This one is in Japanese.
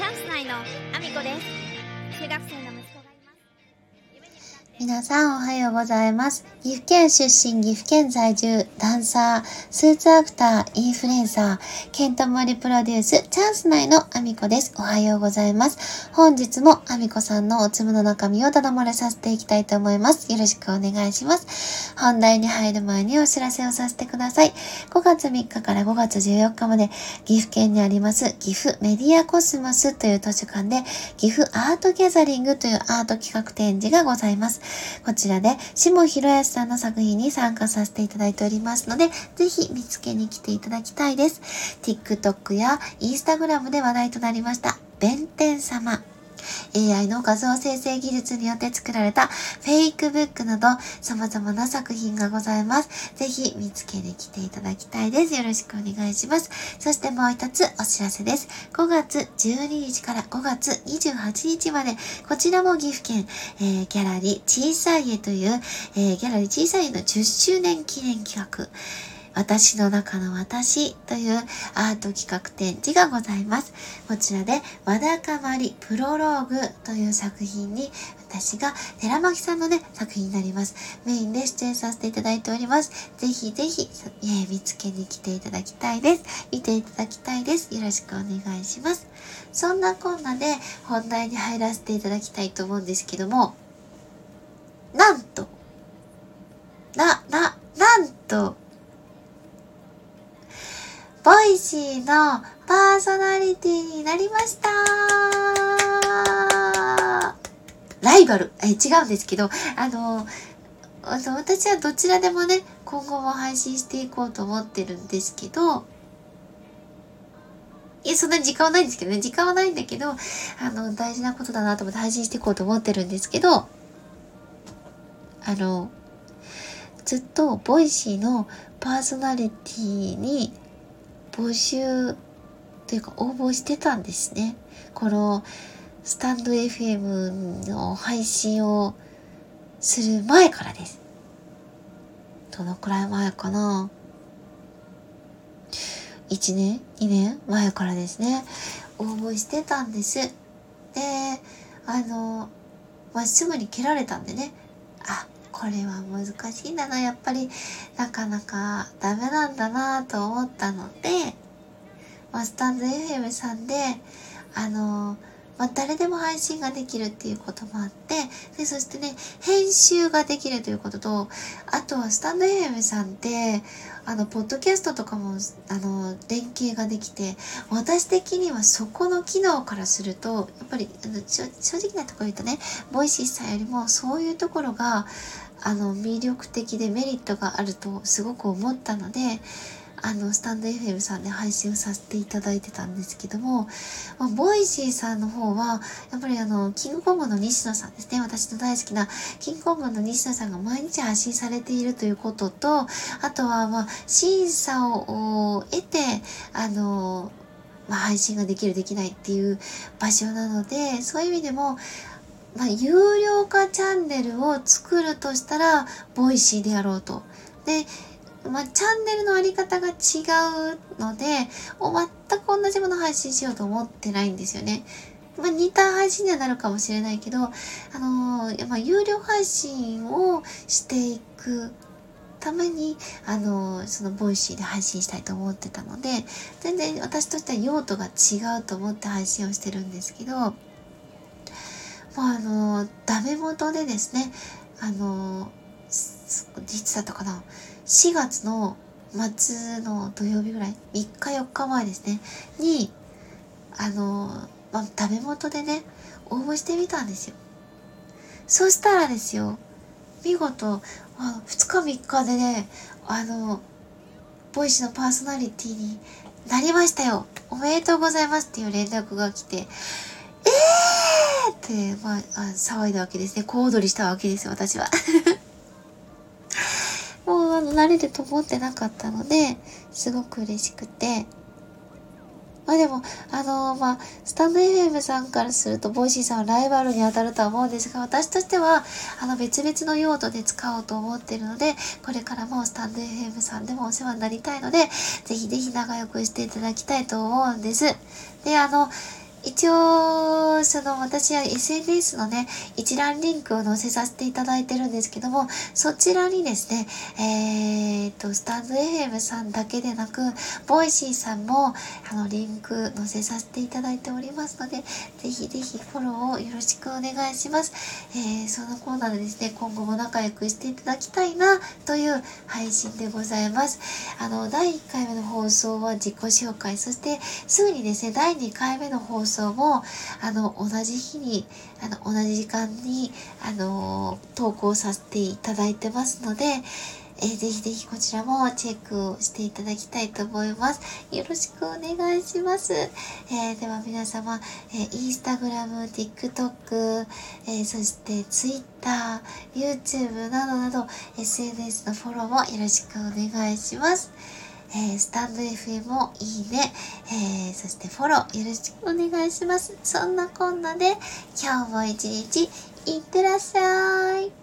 チャンス内のアミコです。中学生の息子皆さんおはようございます。岐阜県出身、岐阜県在住、ダンサー、スーツアクター、インフルエンサー、ケントモリプロデュース、チャンス内のアミコです。おはようございます。本日もアミコさんのおつむの中身をただ漏れさせていきたいと思います。よろしくお願いします。本題に入る前にお知らせをさせてください。5月3日から5月14日まで、岐阜県にあります、岐阜メディアコスモスという図書館で、岐阜アートギャザリングというアート企画展示がございます。こちらで、下広康さんの作品に参加させていただいておりますので、ぜひ見つけに来ていただきたいです。TikTok や Instagram で話題となりました、弁天様。AI の画像生成技術によって作られたフェイクブックなど様々な作品がございます。ぜひ見つけに来ていただきたいです。よろしくお願いします。そしてもう一つお知らせです。5月12日から5月28日まで、こちらも岐阜県、えーギャラリー小さい絵という、えーギャラリー小さい絵の10周年記念企画、私の中の私というアート企画展示がございます。こちらで、わだかまりプロローグという作品に、私が寺巻さんのね、作品になります。メインで出演させていただいております。ぜひぜひ、えー見つけに来ていただきたいです。見ていただきたいです。よろしくお願いします。そんなこんなで本題に入らせていただきたいと思うんですけども、なん、な、な、なんと、 Voicy のパーソナリティになりました。ライバル。え、違うんですけど、あの、私はどちらでもね、今後も配信していこうと思ってるんですけど、いや、そんなに時間はないんですけどね、時間はないんだけど、あの、大事なことだなと思って配信していこうと思ってるんですけど、あの、ずっと Voicy のパーソナリティに募集というか応募してたんですね。このスタンド FM の配信をする前からです。どのくらい前かな ?1 年 ?2 年前からですね。応募してたんです。で、あの、まあ、すぐに蹴られたんでね。あ、これは難しいんだな。やっぱりなかなかダメなんだなと思ったので、まあ、 stand.fm さんで、あの、まあ、誰でも配信ができるっていうこともあって、で、そしてね、編集ができるということと、あとはスタンド FM さんって、あの、ポッドキャストとかも、あの、連携ができて、私的にはそこの機能からすると、やっぱり、あの正直なところ言うとね、 Voicy さんよりもそういうところが、あの、魅力的でメリットがあるとすごく思ったので、あの、スタンド FM さんで配信をさせていただいてたんですけども、まあ、 Voicy さんの方は、やっぱりあの、キングコングの西野さんですね。私の大好きなキングコングの西野さんが毎日発信されているということと、あとは、まあ、審査を経て、あの、まあ、配信ができる、できないっていう場所なので、そういう意味でも、まあ、有料化チャンネルを作るとしたら、Voicyでやろうと。で、まあ、チャンネルのあり方が違うので、全く同じもの配信しようと思ってないんですよね。まあ、似た配信にはなるかもしれないけど、あのーまあ、有料配信をしていくために、あのーその Voicyで配信したいと思ってたので、全然私としては用途が違うと思って配信をしてるんですけど、まあ、あのーダメ元でですね、あのーいつだったかな4月の末の土曜日ぐらい3日4日前ですねにあのまあダメ元でね応募してみたんですよ。そしたらですよ見事あ2日3日でねあのボイシのパーソナリティになりましたよ。おめでとうございますっていう連絡が来てえーって、まあ、あ騒いだわけですね。小躍りしたわけですよ私は。もうあの慣れると思ってなかったので、すごく嬉しくて。まあでも、あのまあ、スタンド FM さんからすると、ボイシーさんはライバルに当たるとは思うんですが、私としては、あの、別々の用途で使おうと思ってるので、これからもスタンド FM さんでもお世話になりたいので、ぜひぜひ仲良くしていただきたいと思うんです。で、あの、一応、その私は SNS のね、一覧リンクを載せさせていただいてるんですけども、そちらにですね、えー、と、スタンド FM さんだけでなく、ボイシーさんも、あの、リンク載せさせていただいておりますので、ぜひぜひフォローをよろしくお願いします。えー、そのコーナーでですね、今後も仲良くしていただきたいな、という配信でございます。あの、第1回目の放送は自己紹介、そしてすぐにですね、第2回目の放送送も、あの、同じ日に、あの、同じ時間に、あの、投稿させていただいてますので、えー、ぜひぜひこちらもチェックをしていただきたいと思います。よろしくお願いします。えー、では皆様、えー、インスタグラム、TikTok、えー、そしてツイッター、YouTube などなど SNS のフォローもよろしくお願いします。えー、スタンド FM もいいね、えー、そしてフォローよろしくお願いします。そんなこんなで今日も一日いってらっしゃい。